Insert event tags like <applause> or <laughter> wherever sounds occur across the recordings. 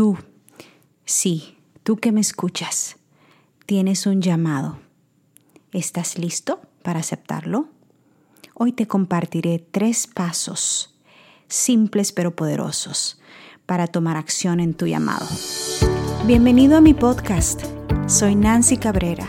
Tú, sí, tú que me escuchas, tienes un llamado. ¿Estás listo para aceptarlo? Hoy te compartiré tres pasos, simples pero poderosos, para tomar acción en tu llamado. Bienvenido a mi podcast. Soy Nancy Cabrera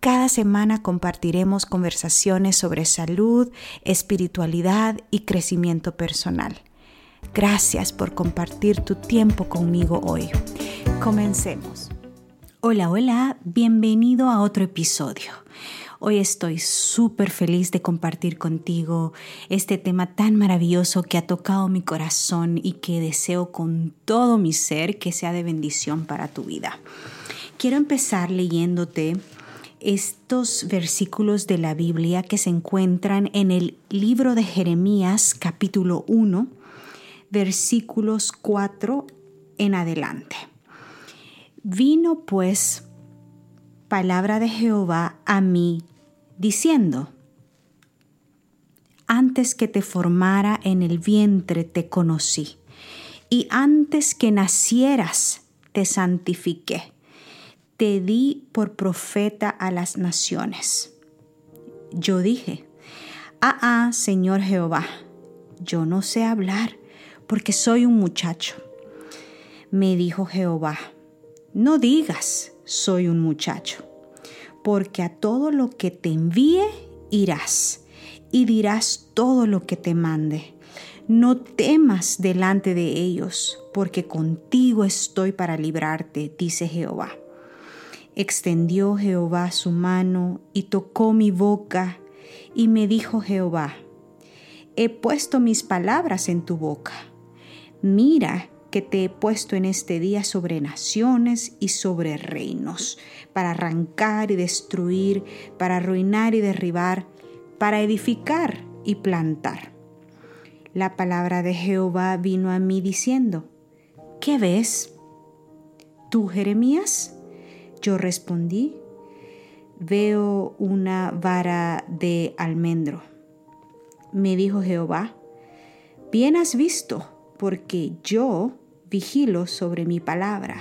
Cada semana compartiremos conversaciones sobre salud, espiritualidad y crecimiento personal. Gracias por compartir tu tiempo conmigo hoy. Comencemos. Hola, hola, bienvenido a otro episodio. Hoy estoy súper feliz de compartir contigo este tema tan maravilloso que ha tocado mi corazón y que deseo con todo mi ser que sea de bendición para tu vida. Quiero empezar leyéndote estos versículos de la Biblia que se encuentran en el libro de Jeremías capítulo 1, versículos 4 en adelante. Vino pues palabra de Jehová a mí diciendo, antes que te formara en el vientre te conocí, y antes que nacieras te santifiqué te di por profeta a las naciones. Yo dije, ah, ah, Señor Jehová, yo no sé hablar porque soy un muchacho. Me dijo Jehová, no digas, soy un muchacho, porque a todo lo que te envíe irás y dirás todo lo que te mande. No temas delante de ellos, porque contigo estoy para librarte, dice Jehová. Extendió Jehová su mano y tocó mi boca, y me dijo Jehová, he puesto mis palabras en tu boca. Mira que te he puesto en este día sobre naciones y sobre reinos, para arrancar y destruir, para arruinar y derribar, para edificar y plantar. La palabra de Jehová vino a mí diciendo, ¿qué ves? ¿Tú, Jeremías? Yo respondí, veo una vara de almendro. Me dijo Jehová, bien has visto, porque yo vigilo sobre mi palabra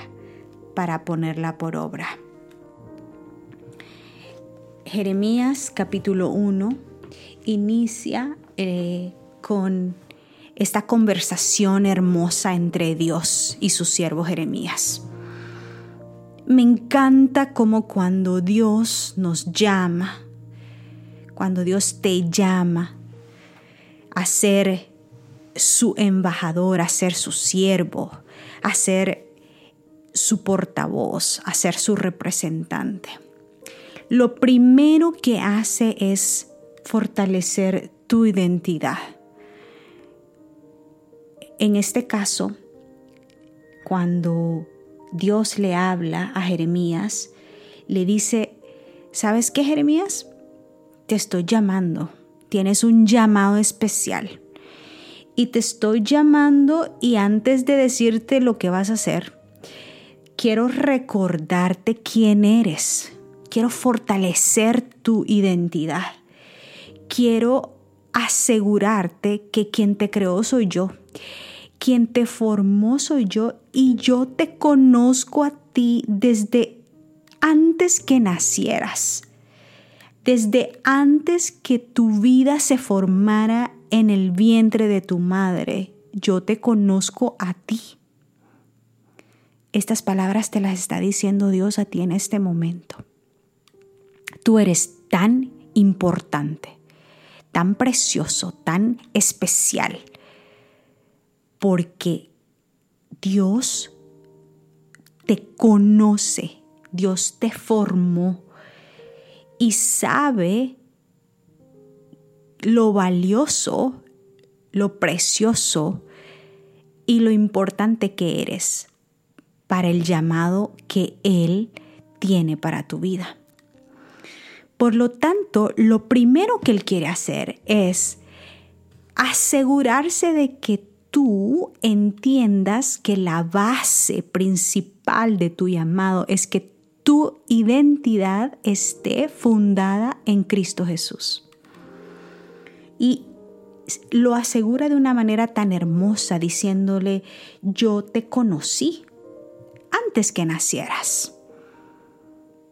para ponerla por obra. Jeremías capítulo 1 inicia eh, con esta conversación hermosa entre Dios y su siervo Jeremías. Me encanta como cuando Dios nos llama, cuando Dios te llama a ser su embajador, a ser su siervo, a ser su portavoz, a ser su representante. Lo primero que hace es fortalecer tu identidad. En este caso, cuando Dios le habla a Jeremías, le dice, ¿sabes qué, Jeremías? Te estoy llamando, tienes un llamado especial. Y te estoy llamando y antes de decirte lo que vas a hacer, quiero recordarte quién eres. Quiero fortalecer tu identidad. Quiero asegurarte que quien te creó soy yo quien te formó soy yo y yo te conozco a ti desde antes que nacieras, desde antes que tu vida se formara en el vientre de tu madre. Yo te conozco a ti. Estas palabras te las está diciendo Dios a ti en este momento. Tú eres tan importante, tan precioso, tan especial porque Dios te conoce, Dios te formó y sabe lo valioso, lo precioso y lo importante que eres para el llamado que Él tiene para tu vida. Por lo tanto, lo primero que Él quiere hacer es asegurarse de que tú entiendas que la base principal de tu llamado es que tu identidad esté fundada en Cristo Jesús. Y lo asegura de una manera tan hermosa diciéndole, yo te conocí antes que nacieras.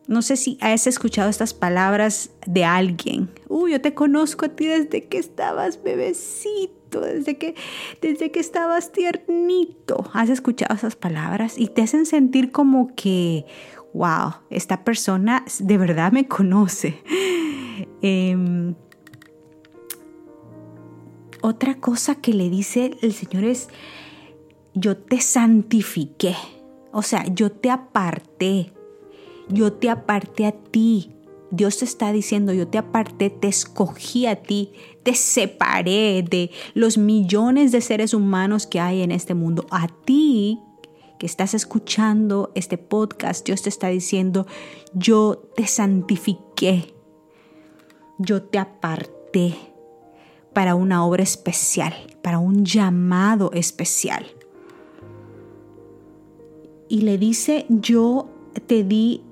No sé si has escuchado estas palabras de alguien. Uy, yo te conozco a ti desde que estabas bebecito, desde que, desde que estabas tiernito. Has escuchado esas palabras y te hacen sentir como que, wow, esta persona de verdad me conoce. Em, otra cosa que le dice el Señor es, yo te santifiqué. O sea, yo te aparté yo te aparté a ti. Dios te está diciendo, yo te aparté, te escogí a ti, te separé de los millones de seres humanos que hay en este mundo. A ti que estás escuchando este podcast, Dios te está diciendo, yo te santifiqué, yo te aparté para una obra especial, para un llamado especial. Y le dice, yo te di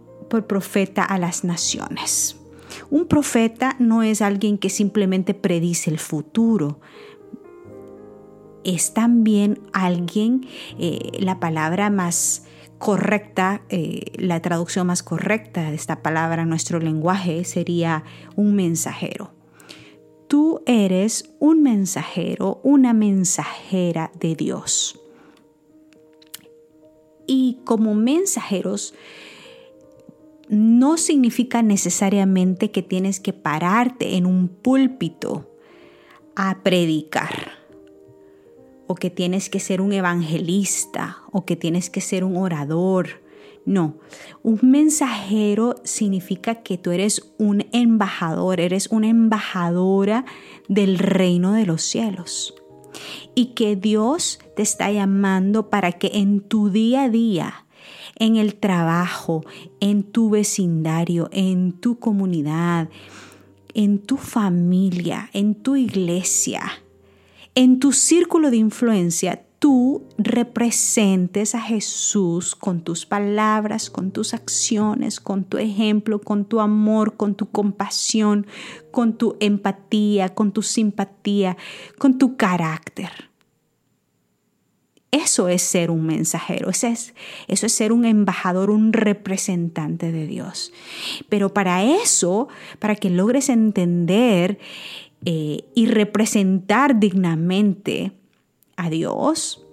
profeta a las naciones. Un profeta no es alguien que simplemente predice el futuro. Es también alguien, eh, la palabra más correcta, eh, la traducción más correcta de esta palabra en nuestro lenguaje sería un mensajero. Tú eres un mensajero, una mensajera de Dios. Y como mensajeros, no significa necesariamente que tienes que pararte en un púlpito a predicar, o que tienes que ser un evangelista, o que tienes que ser un orador. No, un mensajero significa que tú eres un embajador, eres una embajadora del reino de los cielos. Y que Dios te está llamando para que en tu día a día en el trabajo, en tu vecindario, en tu comunidad, en tu familia, en tu iglesia, en tu círculo de influencia, tú representes a Jesús con tus palabras, con tus acciones, con tu ejemplo, con tu amor, con tu compasión, con tu empatía, con tu simpatía, con tu carácter. Eso es ser un mensajero, eso es, eso es ser un embajador, un representante de Dios. Pero para eso, para que logres entender eh, y representar dignamente a Dios,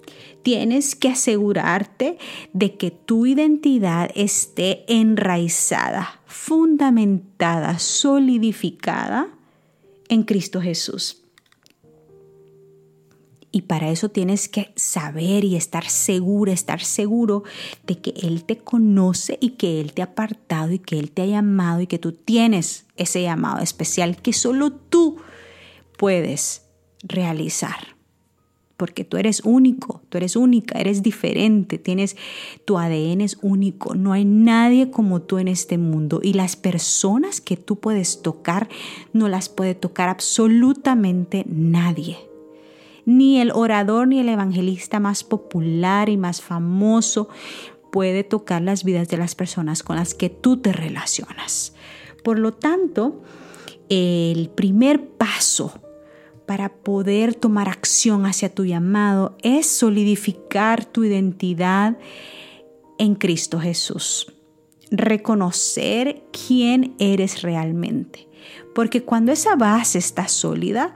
tienes que asegurarte de que tu identidad esté enraizada, fundamentada, solidificada en Cristo Jesús. Y para eso tienes que saber y estar segura, estar seguro de que Él te conoce y que Él te ha apartado y que Él te ha llamado y que tú tienes ese llamado especial que solo tú puedes realizar. Porque tú eres único, tú eres única, eres diferente, tienes tu ADN es único, no hay nadie como tú en este mundo y las personas que tú puedes tocar no las puede tocar absolutamente nadie ni el orador ni el evangelista más popular y más famoso puede tocar las vidas de las personas con las que tú te relacionas. Por lo tanto, el primer paso para poder tomar acción hacia tu llamado es solidificar tu identidad en Cristo Jesús. Reconocer quién eres realmente. Porque cuando esa base está sólida,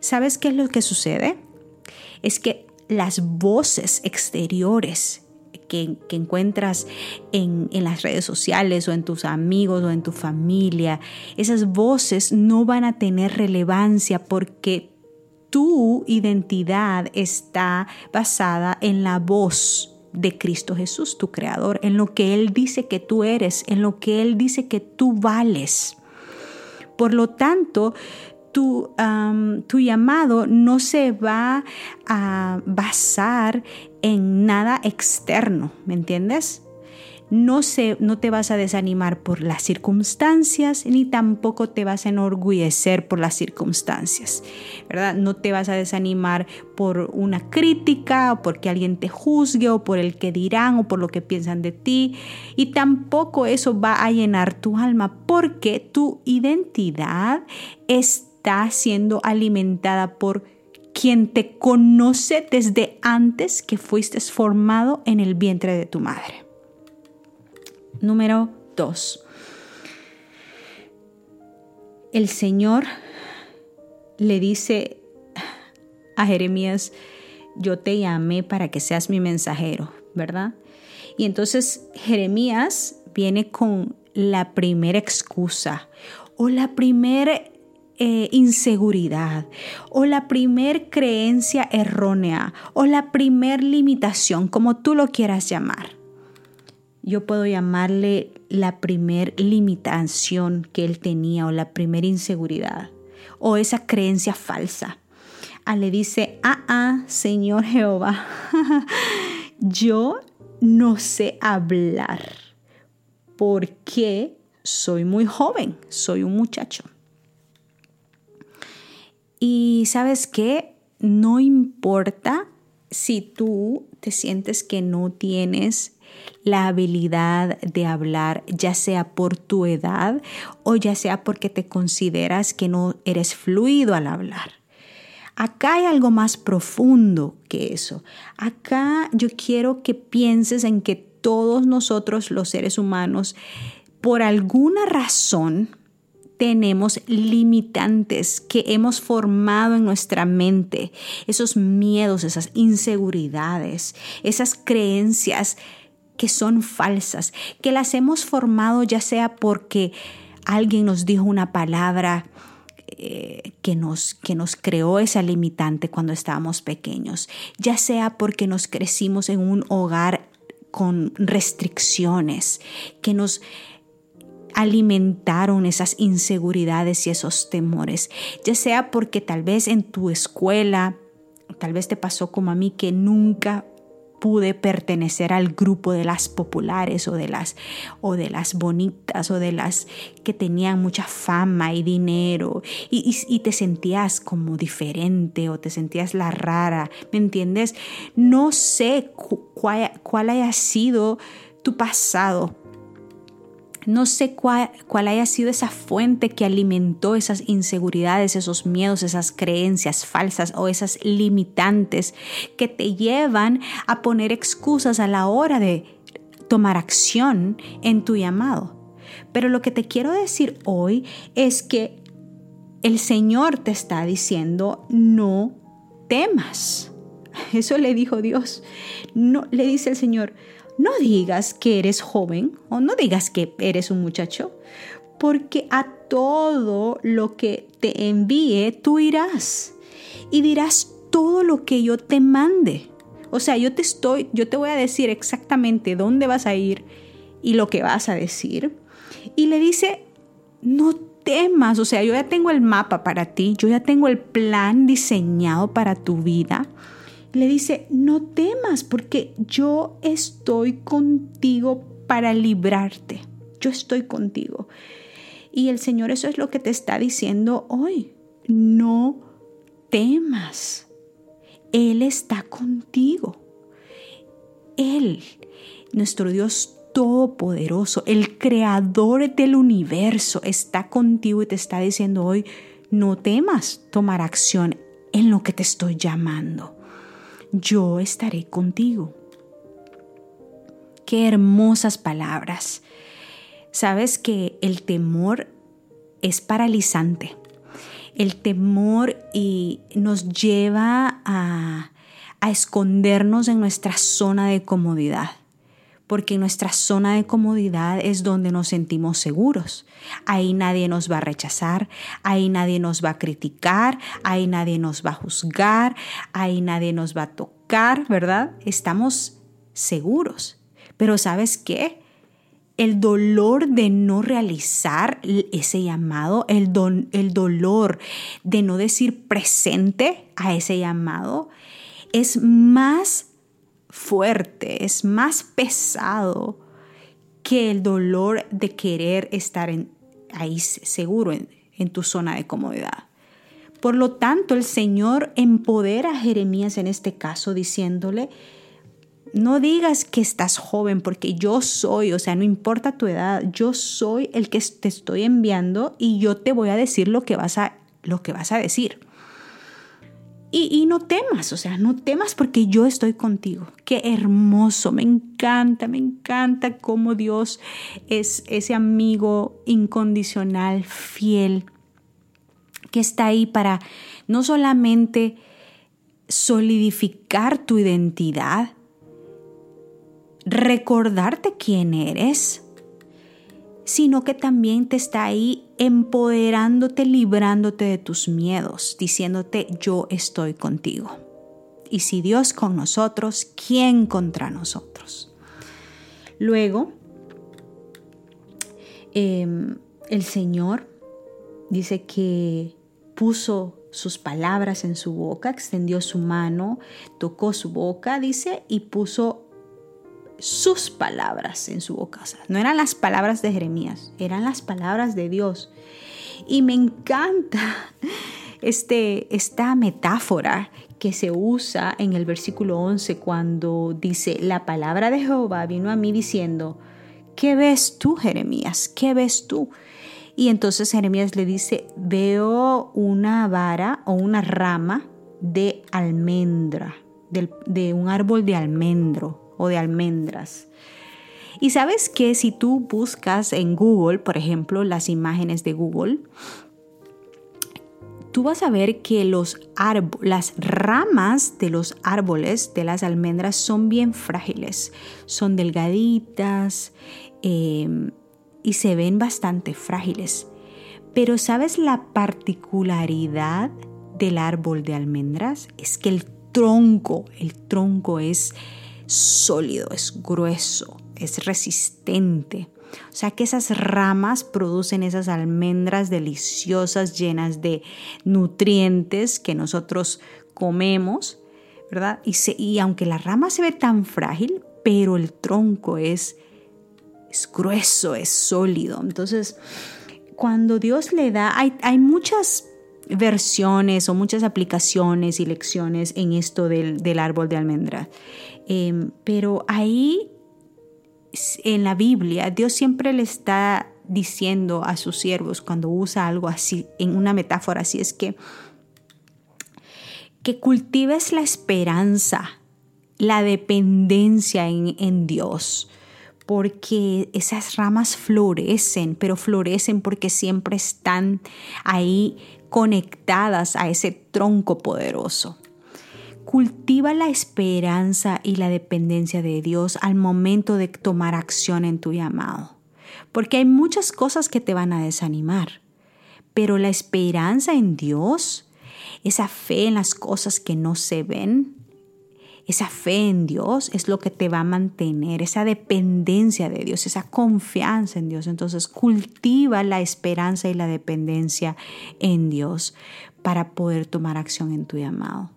¿Sabes qué es lo que sucede? Es que las voces exteriores que, encuentras en, en, las redes sociales o en tus amigos o en tu familia, esas voces no van a tener relevancia porque tu identidad está basada en la voz de Cristo Jesús, tu creador, en lo que Él dice que tú eres, en lo que Él dice que tú vales. Por lo tanto, tu, llamado no se va a basar en nada externo, ¿me entiendes? no, se, no te vas a desanimar por las circunstancias ni tampoco te vas a enorgullecer por las circunstancias, ¿verdad? No te vas a desanimar por una crítica o porque alguien te juzgue o por el que dirán o por lo que piensan de ti y tampoco eso va a llenar tu alma porque tu identidad está siendo alimentada por quien te conoce desde antes que fuiste formado en el vientre de tu madre. Número 2. El Señor le dice a Jeremías, yo te llamé para que seas mi mensajero, ¿verdad? Y entonces Jeremías viene con la primera excusa o la primera eh, inseguridad o la primer creencia errónea o la primer limitación, como tú lo quieras llamar yo puedo llamarle la primer limitación que él tenía o la primera inseguridad o esa creencia falsa. Ah, le dice, ah, ah, Señor Jehová, <laughs> yo no sé hablar porque soy muy joven, soy un muchacho. Y sabes qué, no importa si tú te sientes que no tienes la habilidad de hablar, ya sea por tu edad o ya sea porque te consideras que no eres fluido al hablar. Acá hay algo más profundo que eso. Acá yo quiero que pienses en que todos nosotros los seres humanos, por alguna razón, tenemos limitantes que hemos formado en nuestra mente, esos miedos, esas inseguridades, esas creencias que son falsas, que las hemos formado ya sea porque alguien nos dijo una palabra eh, que, nos, que nos creó esa limitante cuando estábamos pequeños, ya sea porque nos crecimos en un hogar con restricciones, que nos alimentaron esas inseguridades y esos temores, ya sea porque tal vez en tu escuela, tal vez te pasó como a mí que nunca pude pertenecer al grupo de las populares o de las o de las bonitas o de las que tenían mucha fama y dinero y, te sentías como diferente o te sentías la rara, ¿me entiendes? No sé cuál haya sido tu pasado, no sé cuál, haya sido esa fuente que alimentó esas inseguridades, esos miedos, esas creencias falsas o esas limitantes que te llevan a poner excusas a la hora de tomar acción en tu llamado. Pero lo que te quiero decir hoy es que el Señor te está diciendo, no temas. <laughs> Eso le dijo Dios. No, le dice el Señor, no digas que eres joven o no digas que eres un muchacho, porque a todo lo que te envíe tú irás y dirás todo lo que yo te mande. O sea, yo te estoy, yo te voy a decir exactamente dónde vas a ir y lo que vas a decir. Y le dice, no temas, o sea, yo ya tengo el mapa para ti, yo ya tengo el plan diseñado para tu vida le dice, no temas porque yo estoy contigo para librarte. Yo estoy contigo. Y el Señor eso es lo que te está diciendo hoy. No temas. Él está contigo. Él, nuestro Dios Todopoderoso, el creador del universo, está contigo y te está diciendo hoy, no temas tomar acción en lo que te estoy llamando yo estaré contigo. Qué hermosas palabras. Sabes que el temor es paralizante. El temor nos lleva a escondernos en nuestra zona de comodidad porque nuestra zona de comodidad es donde nos sentimos seguros. Ahí nadie nos va a rechazar, ahí nadie nos va a criticar, ahí nadie nos va a juzgar, ahí nadie nos va a tocar, ¿verdad? Estamos seguros. Pero ¿sabes qué? El dolor de no realizar ese llamado, el, el dolor de no decir presente a ese llamado, es más fuerte, es más pesado que el dolor de querer estar ahí seguro en tu zona de comodidad. Por lo tanto, el Señor empodera a Jeremías en este caso diciéndole, no digas que estás joven porque yo soy, o sea, no importa tu edad, yo soy el que te estoy enviando y yo te voy a decir lo que vas a, lo que vas a decir. Y, no temas, o sea, no temas porque yo estoy contigo. Qué hermoso, me encanta, me encanta cómo Dios es ese amigo incondicional, fiel, que está ahí para no solamente solidificar tu identidad, recordarte quién eres, sino que también te está ahí empoderándote, librándote de tus miedos, diciéndote yo estoy contigo. Y si Dios con nosotros, ¿quién contra nosotros? Luego, em, el Señor dice que puso sus palabras en su boca, extendió su mano, tocó su boca, dice, y puso sus palabras en su boca. no eran las palabras de Jeremías, eran las palabras de Dios. Y me encanta <laughs> este, esta metáfora que se usa en el versículo 11 cuando dice, la palabra de Jehová vino a mí diciendo, ¿qué ves tú, Jeremías? ¿Qué ves tú? Y entonces Jeremías le dice, veo una vara o una rama de almendra, de un árbol de almendro o de almendras. Y sabes que si tú buscas en Google, por ejemplo, las imágenes de Google, tú vas a ver que los las ramas de los árboles de las almendras son bien frágiles, son delgaditas em, y se ven bastante frágiles. Pero ¿sabes la particularidad del árbol de almendras? Es que el tronco, el tronco es sólido, es grueso, es resistente. O sea que esas ramas producen esas almendras deliciosas llenas de nutrientes que nosotros comemos, ¿verdad? Y, y aunque la rama se ve tan frágil, pero el tronco es, es grueso, es sólido. Entonces, cuando Dios le da, hay, hay muchas versiones o muchas aplicaciones y lecciones en esto del, del árbol de almendra. Em, pero ahí en la Biblia Dios siempre le está diciendo a sus siervos cuando usa algo así, en una metáfora así, es que, que cultives la esperanza, la dependencia en, en Dios porque esas ramas florecen, pero florecen porque siempre están ahí conectadas a ese tronco poderoso. Cultiva la esperanza y la dependencia de Dios al momento de tomar acción en tu llamado, porque hay muchas cosas que te van a desanimar, pero la esperanza en Dios, esa fe en las cosas que no se ven, esa fe en Dios es lo que te va a mantener, esa dependencia de Dios, esa confianza en Dios. Entonces cultiva la esperanza y la dependencia en Dios para poder tomar acción en tu llamado.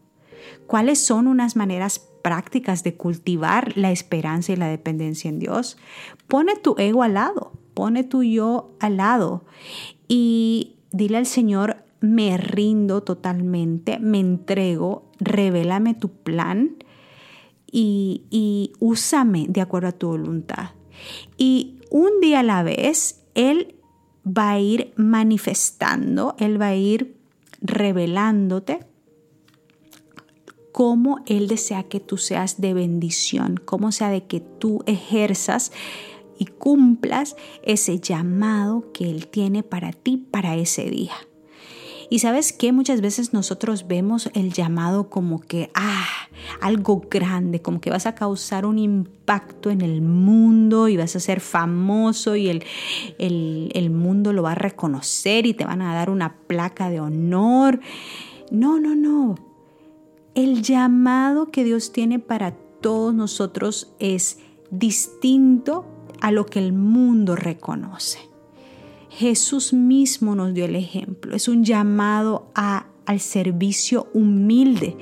¿Cuáles son unas maneras prácticas de cultivar la esperanza y la dependencia en Dios? Pone tu ego al lado, pone tu yo al lado y dile al Señor, me rindo totalmente, me entrego, revélame tu plan y, y úsame de acuerdo a tu voluntad. Y un día a la vez, Él va a ir manifestando, Él va a ir revelándote cómo Él desea que tú seas de bendición, cómo sea de que tú ejerzas y cumplas ese llamado que Él tiene para ti para ese día. Y sabes que muchas veces nosotros vemos el llamado como que, ah, algo grande, como que vas a causar un impacto en el mundo y vas a ser famoso y el, el, el mundo lo va a reconocer y te van a dar una placa de honor. No, no, no. El llamado que Dios tiene para todos nosotros es distinto a lo que el mundo reconoce. Jesús mismo nos dio el ejemplo. Es un llamado a, al servicio humilde.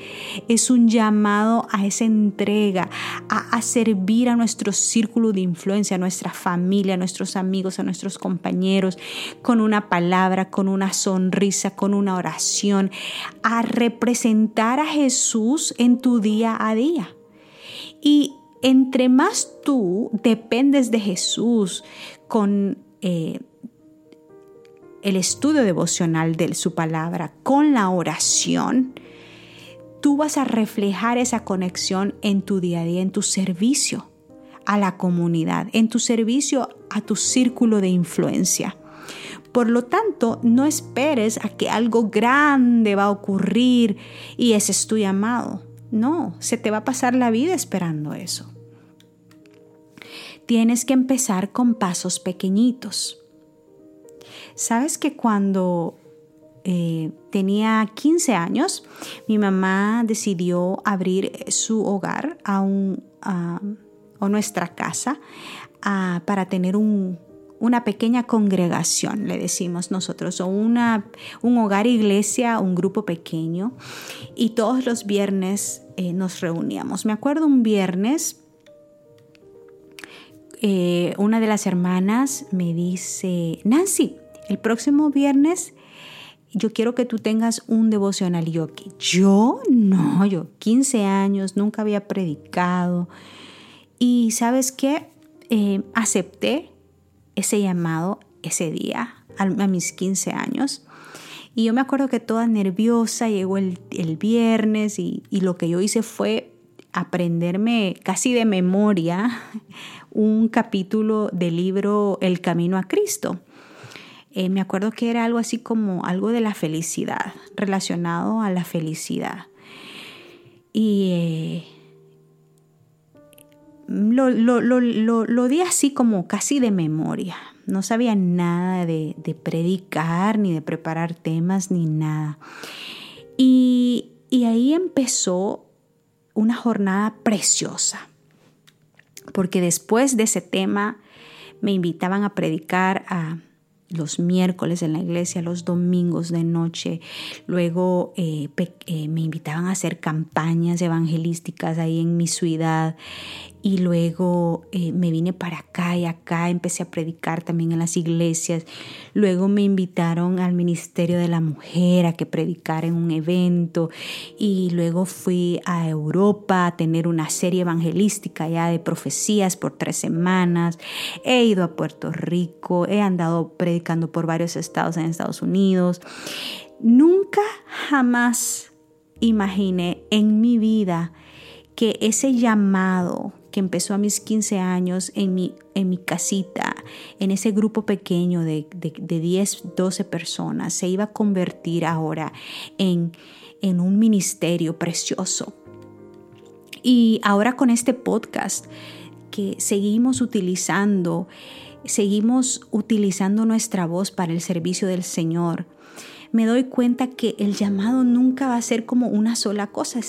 Es un llamado a esa entrega, a, servir a nuestro círculo de influencia, a nuestra familia, a nuestros amigos, a nuestros compañeros, con una palabra, con una sonrisa, con una oración, a representar a Jesús en tu día a día. Y entre más tú dependes de Jesús con eh, el estudio devocional de su palabra, con la oración, tú vas a reflejar esa conexión en tu día a día, en tu servicio a la comunidad, en tu servicio a tu círculo de influencia. Por lo tanto, no esperes a que algo grande va a ocurrir y ese es tu llamado. No, se te va a pasar la vida esperando eso. Tienes que empezar con pasos pequeñitos. Sabes que cuando eh, tenía 15 años, mi mamá decidió abrir su hogar a, un, o nuestra casa para tener una pequeña congregación, le decimos nosotros, o una, un hogar iglesia, un grupo pequeño. Y todos los viernes eh, nos reuníamos. Me acuerdo un viernes eh, una de las hermanas me dice, Nancy, el próximo viernes yo quiero que tú tengas un devocional. Y yo, yo no, yo 15 años, nunca había predicado. Y sabes qué, eh, acepté ese llamado ese día, a, mis 15 años. Y yo me acuerdo que toda nerviosa llegó el, viernes y, y lo que yo hice fue aprenderme casi de memoria <laughs> un capítulo del libro El Camino a Cristo. Eh, me acuerdo que era algo así como algo de la felicidad, relacionado a la felicidad. Y eh, lo, lo, di así como casi de memoria. No sabía nada de, predicar, ni de preparar temas, ni nada. Y, y ahí empezó una jornada preciosa, porque después de ese tema me invitaban a predicar a los miércoles en la iglesia, los domingos de noche. Luego eh, eh, me invitaban a hacer campañas evangelísticas ahí en mi ciudad y luego eh, me vine para acá y acá empecé a predicar también en las iglesias. Luego me invitaron al Ministerio de la Mujer a que predicara en un evento y luego fui a Europa a tener una serie evangelística ya de profecías por tres semanas. He ido a Puerto Rico, he andado predicando por varios estados en Estados Unidos. Nunca jamás imaginé en mi vida que ese llamado que empezó a mis 15 años en mi, en mi casita, en ese grupo pequeño de, de, 10, 12 personas, se iba a convertir ahora en, en un ministerio precioso. Y ahora con este podcast que seguimos utilizando, seguimos utilizando nuestra voz para el servicio del Señor me doy cuenta que el llamado nunca va a ser como una sola cosa.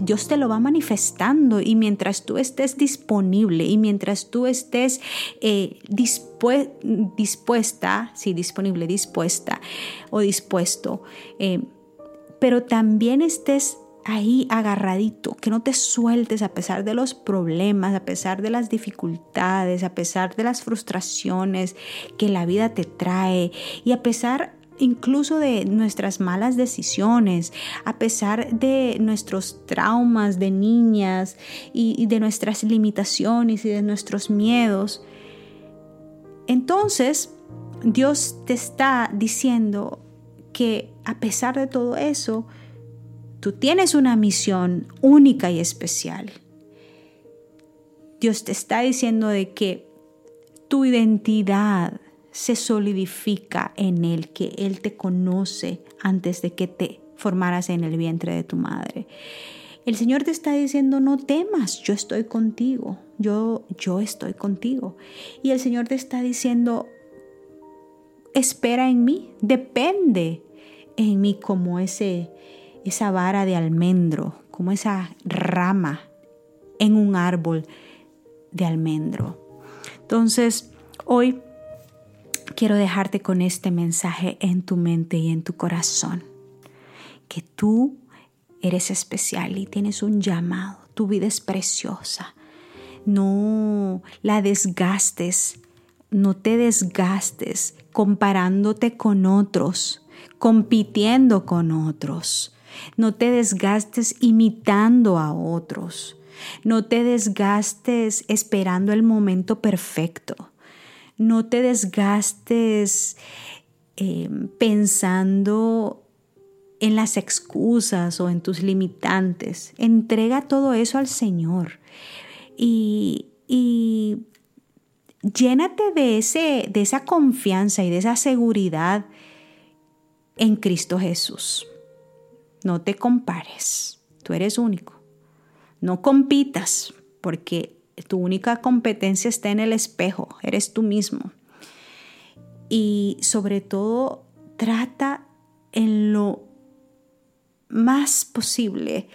Dios te lo va manifestando y mientras tú estés disponible y mientras tú estés eh, dispuesta, sí, disponible, dispuesta o dispuesto, eh, pero también estés ahí agarradito, que no te sueltes a pesar de los problemas, a pesar de las dificultades, a pesar de las frustraciones que la vida te trae y a pesar incluso de nuestras malas decisiones, a pesar de nuestros traumas de niñas y, de nuestras limitaciones y de nuestros miedos. Entonces, Dios te está diciendo que a pesar de todo eso, tú tienes una misión única y especial. Dios te está diciendo de que tu identidad se solidifica en Él, que Él te conoce antes de que te formaras en el vientre de tu madre. El Señor te está diciendo, no temas, yo estoy contigo, yo, yo estoy contigo. Y el Señor te está diciendo, espera en mí, depende en mí como ese, esa vara de almendro, como esa rama en un árbol de almendro. Entonces, hoy quiero dejarte con este mensaje en tu mente y en tu corazón. que tú eres especial y tienes un llamado. Tu vida es preciosa. No la desgastes, no te desgastes comparándote con otros, compitiendo con otros. No te desgastes imitando a otros. No te desgastes esperando el momento perfecto. No te desgastes eh, pensando en las excusas o en tus limitantes. Entrega todo eso al Señor y, y llénate de, ese, de esa confianza y de esa seguridad en Cristo Jesús. No te compares, tú eres único. No compitas porque tu única competencia está en el espejo, eres tú mismo. Y sobre todo, trata en lo más posible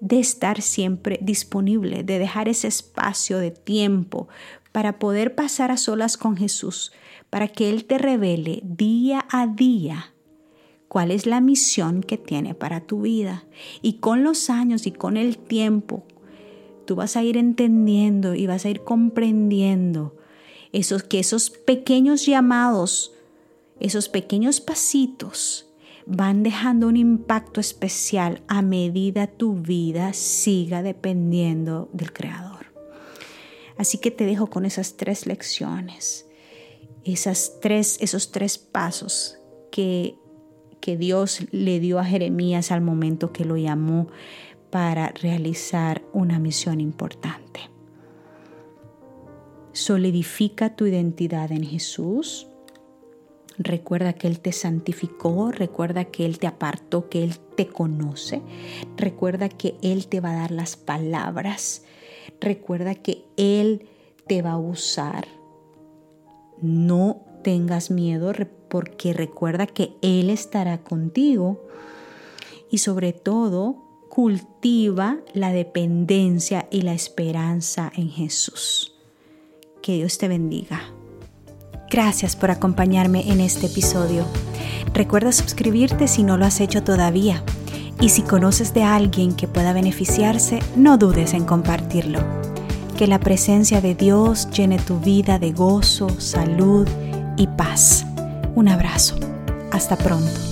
de estar siempre disponible, de dejar ese espacio de tiempo para poder pasar a solas con Jesús, para que Él te revele día a día cuál es la misión que tiene para tu vida. Y con los años y con el tiempo, tú vas a ir entendiendo y vas a ir comprendiendo esos, que esos pequeños llamados, esos pequeños pasitos, van dejando un impacto especial a medida tu vida siga dependiendo del Creador. Así que te dejo con esas tres lecciones, esas tres, esos tres pasos que, que Dios le dio a Jeremías al momento que lo llamó para realizar una misión importante. Solidifica tu identidad en Jesús Recuerda que Él te santificó, recuerda que Él te apartó, que Él te conoce, recuerda que Él te va a dar las palabras, recuerda que Él te va a usar. No tengas miedo porque recuerda que Él estará contigo y sobre todo cultiva la dependencia y la esperanza en Jesús. Que Dios te bendiga. Gracias por acompañarme en este episodio. Recuerda suscribirte si no lo has hecho todavía. Y si conoces de alguien que pueda beneficiarse, no dudes en compartirlo. Que la presencia de Dios llene tu vida de gozo, salud y paz. Un abrazo. Hasta pronto.